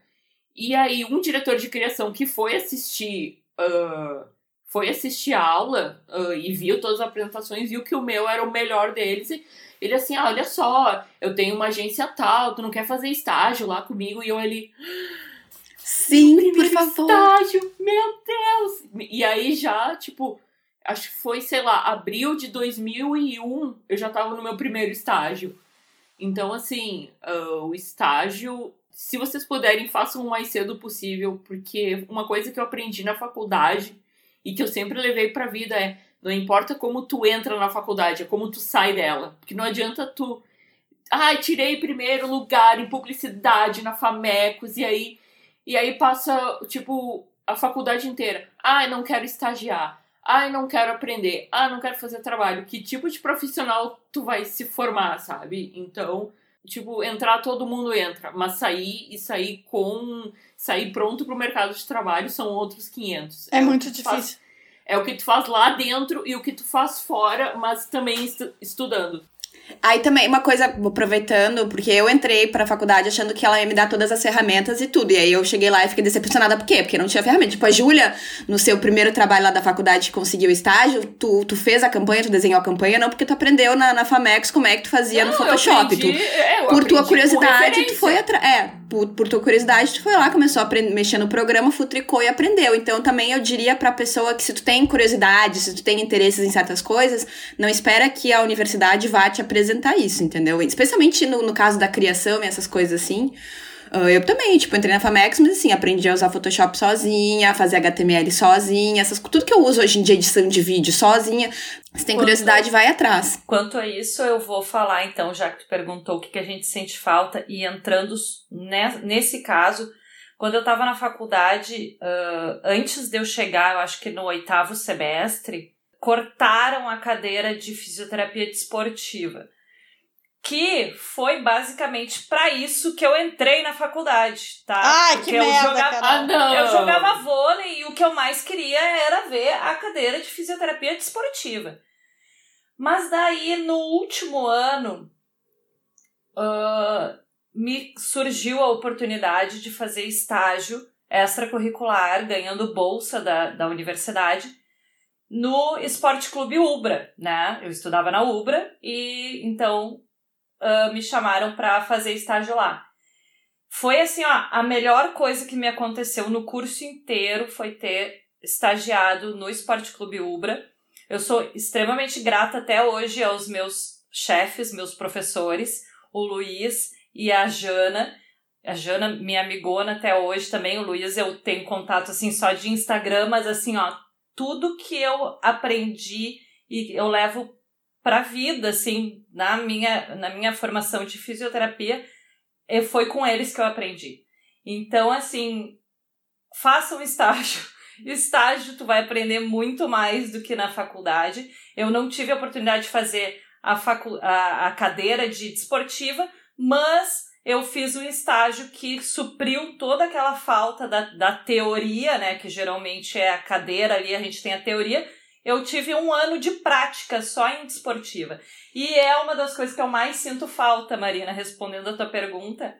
E aí, um diretor de criação que foi assistir. ah, foi assistir a aula ah, e viu todas as apresentações, viu que o meu era o melhor deles. E ele assim, ah, olha só, eu tenho uma agência tal, tu não quer fazer estágio lá comigo? E eu ali, Sim, por favor. estágio, meu Deus! E aí já, tipo, acho que foi, sei lá, abril de 2001, eu já tava no meu primeiro estágio. Então, assim, ah, o estágio, se vocês puderem, façam o mais cedo possível, porque uma coisa que eu aprendi na faculdade e que eu sempre levei pra vida é não importa como tu entra na faculdade, é como tu sai dela. Porque não adianta tu. Ai, tirei primeiro lugar em publicidade na Famecos, e aí. E aí passa, tipo, a faculdade inteira. Ai, não quero estagiar. Ai, não quero aprender. Ah, não quero fazer trabalho. Que tipo de profissional tu vai se formar, sabe? Então, tipo, entrar todo mundo entra, mas sair e sair com sair pronto pro mercado de trabalho são outros 500. É o muito tu faz- difícil. é o que tu faz lá dentro e o que tu faz fora, mas também estu- estudando. Aí também, uma coisa, aproveitando, porque eu entrei pra faculdade achando que ela ia me dar todas as ferramentas e tudo. E aí eu cheguei lá e fiquei decepcionada. Por quê? Porque não tinha ferramenta. Tipo, a Júlia, no seu primeiro trabalho lá da faculdade, conseguiu estágio, tu, tu fez a campanha, tu desenhou a campanha, não porque tu aprendeu na, na Famex como é que tu fazia Não, no eu Photoshop. aprendi- tu, é, por tua curiosidade, tu foi atrás. É, por, por tua curiosidade, tu foi lá, começou a aprender, mexer no programa, futricou e aprendeu. Então também eu diria pra pessoa que se tu tem curiosidade, se tu tem interesses em certas coisas, não espera que a universidade vá te apresentar isso, entendeu? Especialmente no, no caso da criação e essas coisas assim. Ah, Eu também, tipo, entrei na Famex, mas assim, aprendi a usar Photoshop sozinha, a fazer HTML sozinha, essas, tudo que eu uso hoje em dia, edição de vídeo sozinha. Se tem Quando- curiosidade, vai atrás. Quanto a isso, eu vou falar então, já que tu perguntou o que, que a gente sente falta, e entrando ne- nesse caso, quando eu estava na faculdade, ah, antes de eu chegar, eu acho que no oitavo semestre, cortaram a cadeira de fisioterapia desportiva. Que foi basicamente para isso que eu entrei na faculdade, tá? Ai, Porque que eu merda, jogava. Ah, não. eu jogava vôlei e o que eu mais queria era ver a cadeira de fisioterapia desportiva. Mas daí, no último ano, ah, me surgiu a oportunidade de fazer estágio extracurricular, ganhando bolsa da, da universidade, no Esporte Clube Ubra, né? Eu estudava na Ubra e então ah, me chamaram para fazer estágio lá. Foi assim, ó, a melhor coisa que me aconteceu no curso inteiro foi ter estagiado no Esporte Clube Ubra. Eu sou extremamente grata até hoje aos meus chefes, meus professores, o Luiz e a Jana. A Jana, minha amigona até hoje também, o Luiz eu tenho contato assim só de Instagram, mas assim, ó, tudo que eu aprendi e eu levo pra vida, assim, na minha, na minha formação de fisioterapia, eh, foi com eles que eu aprendi. Então, assim, faça um estágio. (laughs) Estágio, tu vai aprender muito mais do que na faculdade. Eu não tive a oportunidade de fazer a, facu a, a cadeira de desportiva, mas eu fiz um estágio que supriu toda aquela falta da, da teoria, né? Que geralmente é a cadeira ali, a gente tem a teoria. Eu tive um ano de prática só em desportiva. E é uma das coisas que eu mais sinto falta, Marina, respondendo a tua pergunta.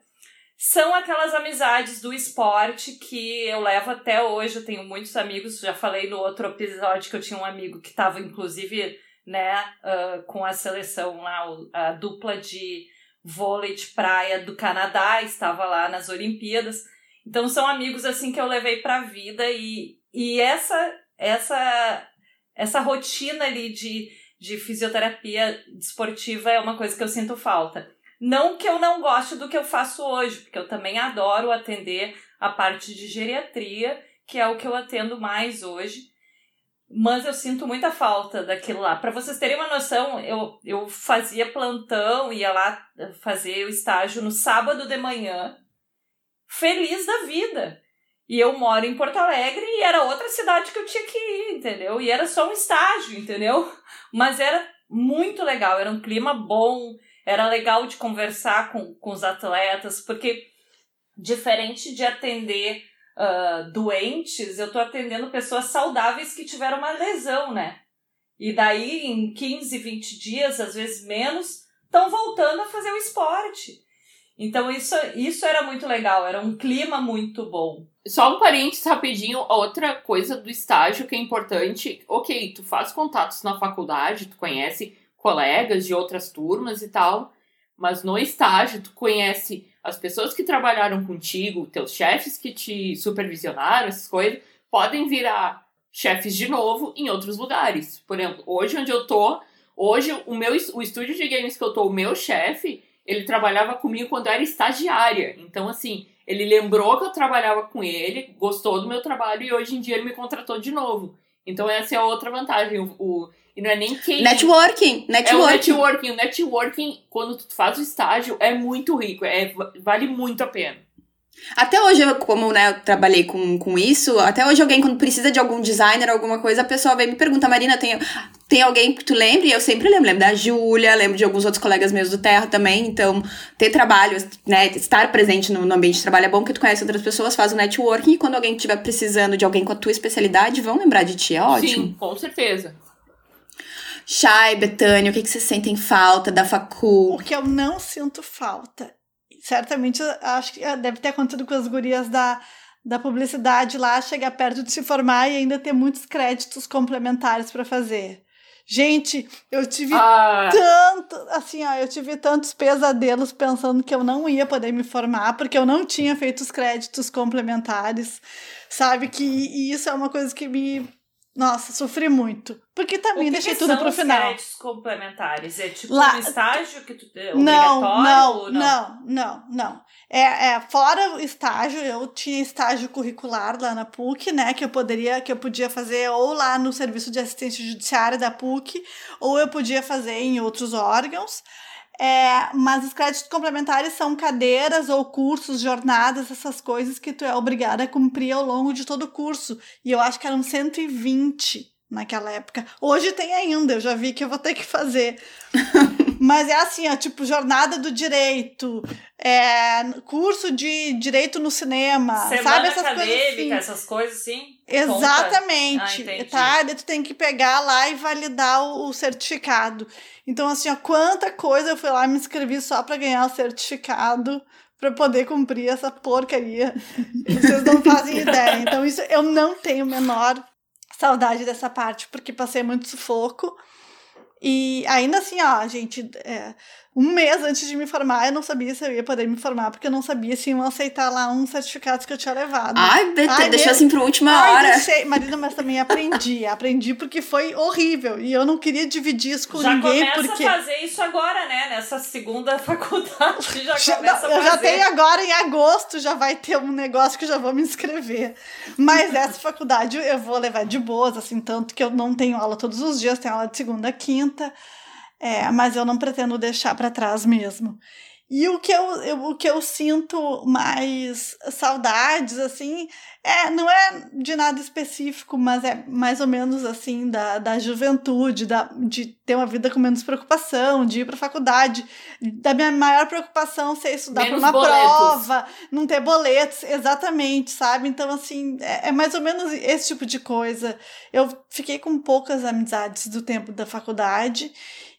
São aquelas amizades do esporte que eu levo até hoje. Eu tenho muitos amigos, já falei no outro episódio que eu tinha um amigo que estava, inclusive, né, ah, com a seleção lá, a dupla de vôlei de praia do Canadá, estava lá nas Olimpíadas. Então são amigos assim que eu levei pra vida e, e essa essa essa rotina ali de, de fisioterapia desportiva é uma coisa que eu sinto falta. Não que eu não goste do que eu faço hoje, porque eu também adoro atender a parte de geriatria, que é o que eu atendo mais hoje. Mas eu sinto muita falta daquilo lá. Para vocês terem uma noção, eu, eu fazia plantão, ia lá fazer o estágio no sábado de manhã, feliz da vida. E eu moro em Porto Alegre e era outra cidade que eu tinha que ir, entendeu? E era só um estágio, entendeu? Mas era muito legal, era um clima bom, era legal de conversar com, com os atletas, porque diferente de atender ah, doentes, eu tô atendendo pessoas saudáveis que tiveram uma lesão, né? E daí, em 15, 20 dias, às vezes menos, estão voltando a fazer o esporte. Então, isso, isso era muito legal, era um clima muito bom. Só um parênteses rapidinho, outra coisa do estágio que é importante. Ok, tu faz contatos na faculdade, tu conhece colegas de outras turmas e tal, mas no estágio tu conhece as pessoas que trabalharam contigo, teus chefes que te supervisionaram, essas coisas, podem virar chefes de novo em outros lugares. Por exemplo, hoje onde eu tô, hoje o meu o estúdio de games que eu tô, o meu chefe, ele trabalhava comigo quando eu era estagiária. Então, assim, ele lembrou que eu trabalhava com ele, gostou do meu trabalho e hoje em dia ele me contratou de novo. Então, essa é a outra vantagem. O, o- e não é nem quem. Networking, É o networking. networking. O networking, quando tu faz o estágio, é muito rico. É, vale muito a pena. Até hoje, eu, como né, eu trabalhei com, com isso, até hoje alguém, quando precisa de algum designer, alguma coisa, a pessoa vem e me pergunta, Marina, tem, tem alguém que tu lembre? E eu sempre lembro. Lembro da Júlia, lembro de alguns outros colegas meus do Terra também. Então, ter trabalho, né, estar presente no, no ambiente de trabalho é bom, porque tu conhece outras pessoas, faz o networking, e quando alguém estiver precisando de alguém com a tua especialidade, vão lembrar de ti, é ótimo. Sim, com certeza. Chay, Betânia, o que, que vocês sentem falta da facu? O que eu não sinto falta. Certamente, acho que deve ter acontecido com as gurias da, da publicidade lá, chegar perto de se formar e ainda ter muitos créditos complementares para fazer. Gente, eu tive ah. tanto, assim, ó, eu tive tantos pesadelos pensando que eu não ia poder me formar, porque eu não tinha feito os créditos complementares, sabe? Que e isso é uma coisa que me nossa, sofri muito. Porque também que deixei que tudo pro final. créditos complementares? É tipo Lá, um estágio que tu é não, não, não, não, não, não. É, é, fora o estágio, eu tinha estágio curricular lá na PUC, né? Que eu poderia, que eu podia fazer ou lá no serviço de assistência judiciária da PUC, ou eu podia fazer em outros órgãos. É, mas os créditos complementares são cadeiras ou cursos, jornadas, essas coisas que tu é obrigada a cumprir ao longo de todo o curso. E eu acho que eram 120 naquela época. Hoje tem ainda, eu já vi que eu vou ter que fazer. (laughs) Mas é assim, ó, tipo, jornada do direito, é, curso de direito no cinema, Semana sabe? Essas acadêmica, coisas assim. essas coisas assim. Exatamente, ah, tá? Daí tu tem que pegar lá e validar o, o, certificado. Então, assim, ó, quanta coisa eu fui lá me inscrevi só para ganhar o certificado para poder cumprir essa porcaria. (laughs) Vocês não fazem ideia. Então, isso eu não tenho menor saudade dessa parte, porque passei muito sufoco. E ainda assim, ó, gente, é, um mês antes de me formar, eu não sabia se eu ia poder me formar, porque eu não sabia se iam aceitar lá uns certificados que eu tinha levado. Ai, Beta, Ai, deixou assim pra última Ai, hora. Deixei, Marina, mas também aprendi. (laughs) aprendi porque foi horrível. E eu não queria dividir isso com já ninguém. Já porque... a fazer isso agora, né? Nessa segunda (laughs) faculdade, já, já começa não, a Eu já tenho agora, em agosto, já vai ter um negócio que eu já vou me inscrever. Mas essa (laughs) faculdade eu vou levar de boas, assim, tanto que eu não tenho aula todos os dias, tenho aula de segunda a quinta. É, mas eu não pretendo deixar para trás mesmo. E o que eu, eu, o que eu sinto mais saudades, assim, é, não é de nada específico, mas é mais ou menos assim, da, da juventude, da, de ter uma vida com menos preocupação, de ir para faculdade, da minha maior preocupação ser estudar para uma boletos. prova, não ter boletos, exatamente, sabe? Então, assim, é, é mais ou menos esse tipo de coisa. Eu fiquei com poucas amizades do tempo da faculdade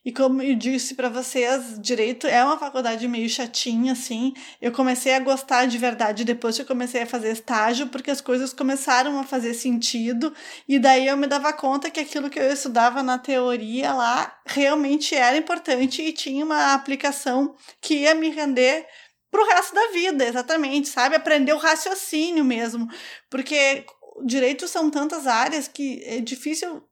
e como eu disse para vocês, direito é uma faculdade meio chatinha, assim. Eu comecei a gostar de verdade depois que eu comecei a fazer estágio, porque as coisas começaram a fazer sentido. E daí eu me dava conta que aquilo que eu estudava na teoria lá realmente era importante e tinha uma aplicação que ia me render pro resto da vida, exatamente, sabe? Aprender o raciocínio mesmo. Porque direito são tantas áreas que é difícil,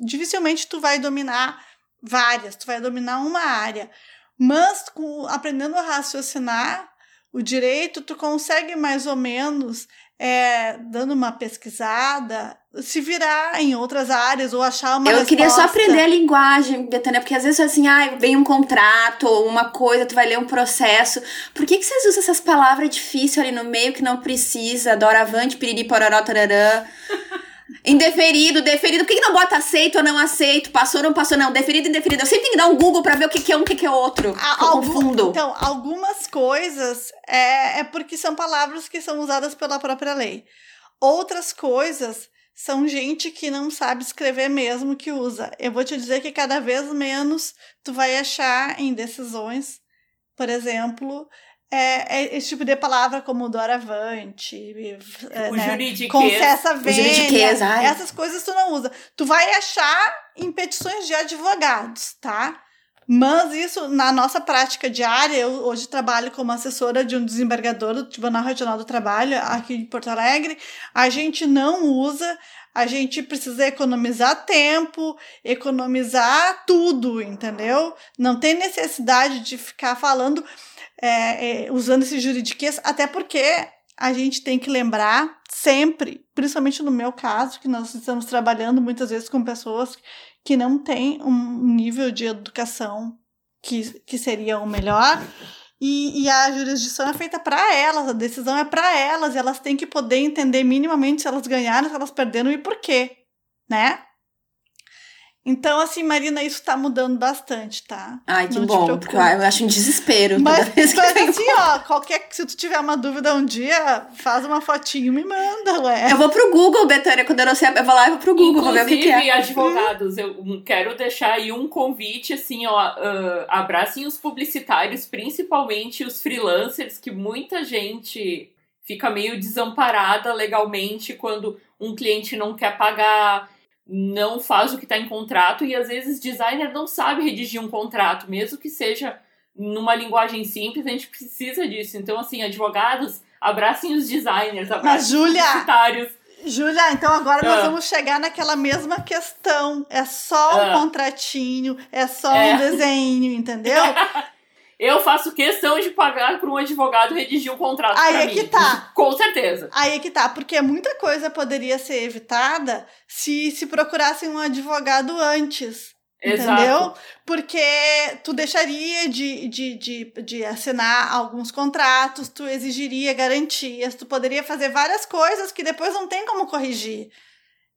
dificilmente tu vai dominar várias, tu vai dominar uma área. Mas com, aprendendo a raciocinar o direito, tu consegue mais ou menos, é, dando uma pesquisada, se virar em outras áreas ou achar uma Eu resposta. queria só aprender a linguagem, Betânia, porque às vezes assim, ah, vem um contrato ou uma coisa, tu vai ler um processo. Por que, que vocês usam essas palavras difíceis ali no meio que não precisa? Doravante, piriri, pororó, tararã. Indeferido, deferido. Por que, que não bota aceito ou não aceito? Passou ou não passou? Não, deferido, indeferido. Eu sempre tenho que dar um Google pra ver o que, que é um e o que, que é outro. A, eu algum, confundo. Então, algumas coisas é, é porque são palavras que são usadas pela própria lei. Outras coisas são gente que não sabe escrever mesmo que usa. Eu vou te dizer que cada vez menos tu vai achar em decisões, por exemplo, é, é, esse tipo de palavra como doravante, é, o né? juridiquês. concessa vênia, essas coisas tu não usa. Tu vai achar em petições de advogados, tá? Mas isso, na nossa prática diária, eu hoje trabalho como assessora de um desembargador do Tribunal Regional do Trabalho, aqui em Porto Alegre, a gente não usa, a gente precisa economizar tempo, economizar tudo, entendeu? Não tem necessidade de ficar falando é, é, usando esse juridiquês, até porque a gente tem que lembrar sempre, principalmente no meu caso, que nós estamos trabalhando muitas vezes com pessoas que não têm um nível de educação que, que seria o melhor. E, e a jurisdição é feita para elas, a decisão é para elas, elas têm que poder entender minimamente se elas ganharam, se elas perderam e por quê, né? Então, assim, Marina, isso tá mudando bastante, tá? Ai, que Não bom, porque eu acho um desespero Mas, toda vez que mas assim, ó, qualquer se tu tiver uma dúvida um dia, faz uma fotinho e me manda, ué. Eu vou pro Google, Betânia, quando eu não sei, eu vou lá e vou pro Google, vou ver o que, que Inclusive, é. advogados, eu quero deixar aí um convite, assim, ó, ah, abracem os publicitários, principalmente os freelancers, que muita gente fica meio desamparada legalmente quando um cliente não quer pagar, não faz o que está em contrato, e às vezes designer não sabe redigir um contrato, mesmo que seja numa linguagem simples, a gente precisa disso. Então, assim, advogados, abracem os designers, abracem Júlia, os publicitários. Júlia, então agora nós Ah. vamos chegar naquela mesma questão. É só um Ah. contratinho, é só É. um desenho, entendeu? (laughs) Eu faço questão de pagar para um advogado redigir um contrato Aí é mim. que tá. Com certeza. Aí é que tá, porque muita coisa poderia ser evitada se se procurasse um advogado antes. Entendeu? Exato. Porque tu deixaria de, de, de, de assinar alguns contratos, tu exigiria garantias, tu poderia fazer várias coisas que depois não tem como corrigir.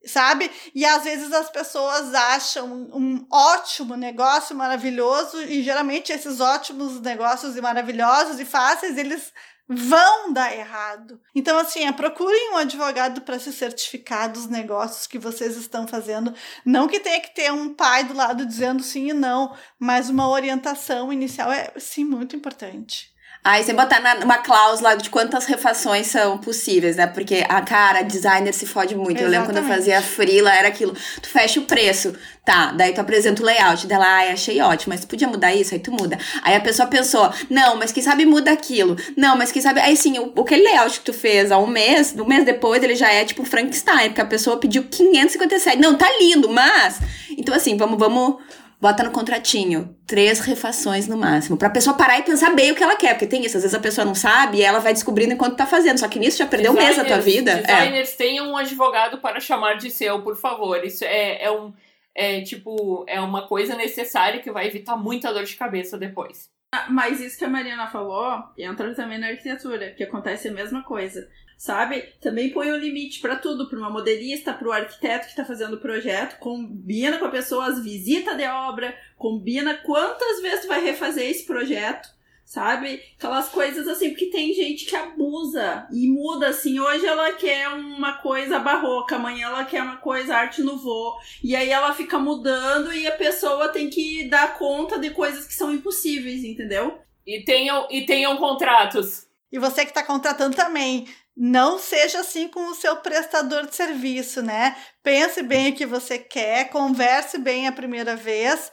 Sabe? E às vezes as pessoas acham um ótimo negócio maravilhoso, e geralmente esses ótimos negócios e maravilhosos e fáceis, eles vão dar errado. Então, assim, é, procurem um advogado para se certificar dos negócios que vocês estão fazendo. Não que tenha que ter um pai do lado dizendo sim e não, mas uma orientação inicial é, sim, muito importante. Aí você botar na, uma cláusula de quantas refações são possíveis, né? Porque a cara, designer se fode muito. Eu lembro quando eu Exatamente. fazia freela, era aquilo. Tu fecha o preço, tá? Daí tu apresenta o layout dela, ai, achei ótimo, mas tu podia mudar isso, aí tu muda. Aí a pessoa pensou, não, mas quem sabe muda aquilo. Não, mas quem sabe. Aí sim, o, aquele layout que tu fez há um mês, um mês depois, ele já é tipo Frankenstein, porque a pessoa pediu 557. Não, tá lindo, mas. Então, assim, vamos, vamos. Bota no contratinho, três refações no máximo, pra pessoa parar e pensar bem o que ela quer, porque tem isso, às vezes a pessoa não sabe e ela vai descobrindo enquanto tá fazendo, só que nisso já perdeu um mês da tua Designers- vida. É. Designers, tenham um advogado para chamar de seu, por favor. Isso é, é um. É tipo, é uma coisa necessária que vai evitar muita dor de cabeça depois. Ah, Mas isso que a Mariana falou entra também na arquitetura, que acontece a mesma coisa. Sabe? Também põe um limite pra tudo, pra uma modelista, pro arquiteto que tá fazendo o projeto, combina com a pessoa as visitas de obra, combina quantas vezes tu vai refazer esse projeto, sabe? Aquelas coisas assim, porque tem gente que abusa e muda assim. Hoje ela quer uma coisa barroca, amanhã ela quer uma coisa arte nouveau, e aí ela fica mudando e a pessoa tem que dar conta de coisas que são impossíveis, entendeu? E tenham, e tenham contratos. E você que está contratando também, não seja assim com o seu prestador de serviço, né? Pense bem o que você quer, converse bem a primeira vez,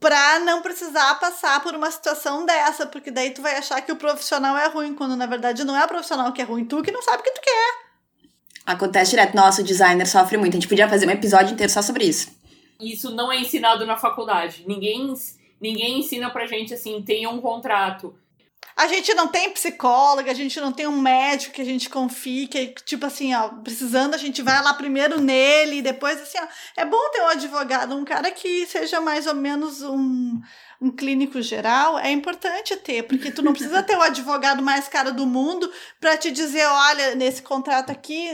para não precisar passar por uma situação dessa, porque daí tu vai achar que o profissional é ruim, quando na verdade não é o profissional que é ruim, tu que não sabe o que tu quer. Acontece direto. Nossa, o designer sofre muito. A gente podia fazer um episódio inteiro só sobre isso. Isso não é ensinado na faculdade. Ninguém, ninguém ensina pra gente assim, tenha um contrato. A gente não tem psicóloga, a gente não tem um médico que a gente confie, que tipo assim, ó, precisando, a gente vai lá primeiro nele, e depois assim, ó, é bom ter um advogado, um cara que seja mais ou menos um, um clínico geral, é importante ter, porque tu não precisa ter o advogado mais caro do mundo para te dizer, olha, nesse contrato aqui,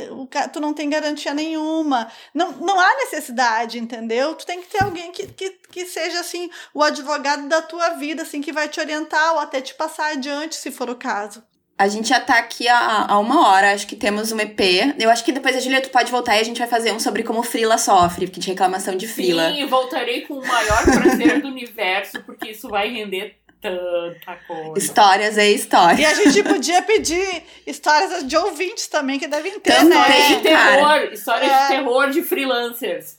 tu não tem garantia nenhuma. Não, não há necessidade, entendeu? Tu tem que ter alguém que, que, que seja assim, o advogado da tua vida, assim, que vai te orientar ou até te passar adiante, se for o caso. A gente já tá aqui há, há uma hora, acho que temos um EP. Eu acho que depois a Julia tu pode voltar e a gente vai fazer um sobre como o Frila sofre, porque de reclamação de Frila. Sim, voltarei com o maior prazer do universo, porque isso vai render tanta coisa. Histórias é história. E a gente podia pedir histórias de ouvintes também, que devem ter, Também. Histórias de né? terror, histórias É. de terror de freelancers.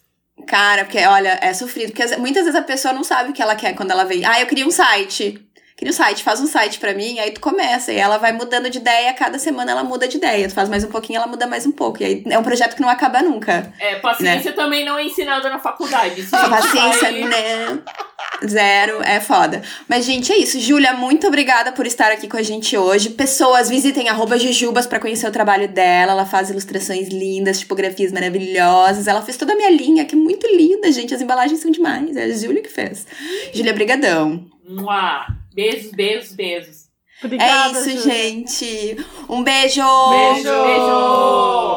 Cara, porque, olha, é sofrido. Porque muitas vezes a pessoa não sabe o que ela quer quando ela vem. Ah, eu queria um site. Queria um site, faz um site pra mim, aí tu começa. E ela vai mudando de ideia, cada semana ela muda de ideia. Tu faz mais um pouquinho, ela muda mais um pouco. E aí é um projeto que não acaba nunca. É, paciência também não é ensinada na faculdade. (laughs) Gente Paciência, vai- né? Zero, é foda. Mas, gente, é isso. Júlia, muito obrigada por estar aqui com a gente hoje. Pessoas, visitem arroba Jujubas pra conhecer o trabalho dela. Ela faz ilustrações lindas, tipografias maravilhosas. Ela fez toda a minha linha, que é muito linda, gente. As embalagens são demais. É a Júlia que fez. Júlia, brigadão. Mua. Beijos, beijos, beijos. Obrigada, é isso, Júlia. gente. Um beijo! Beijo, beijo.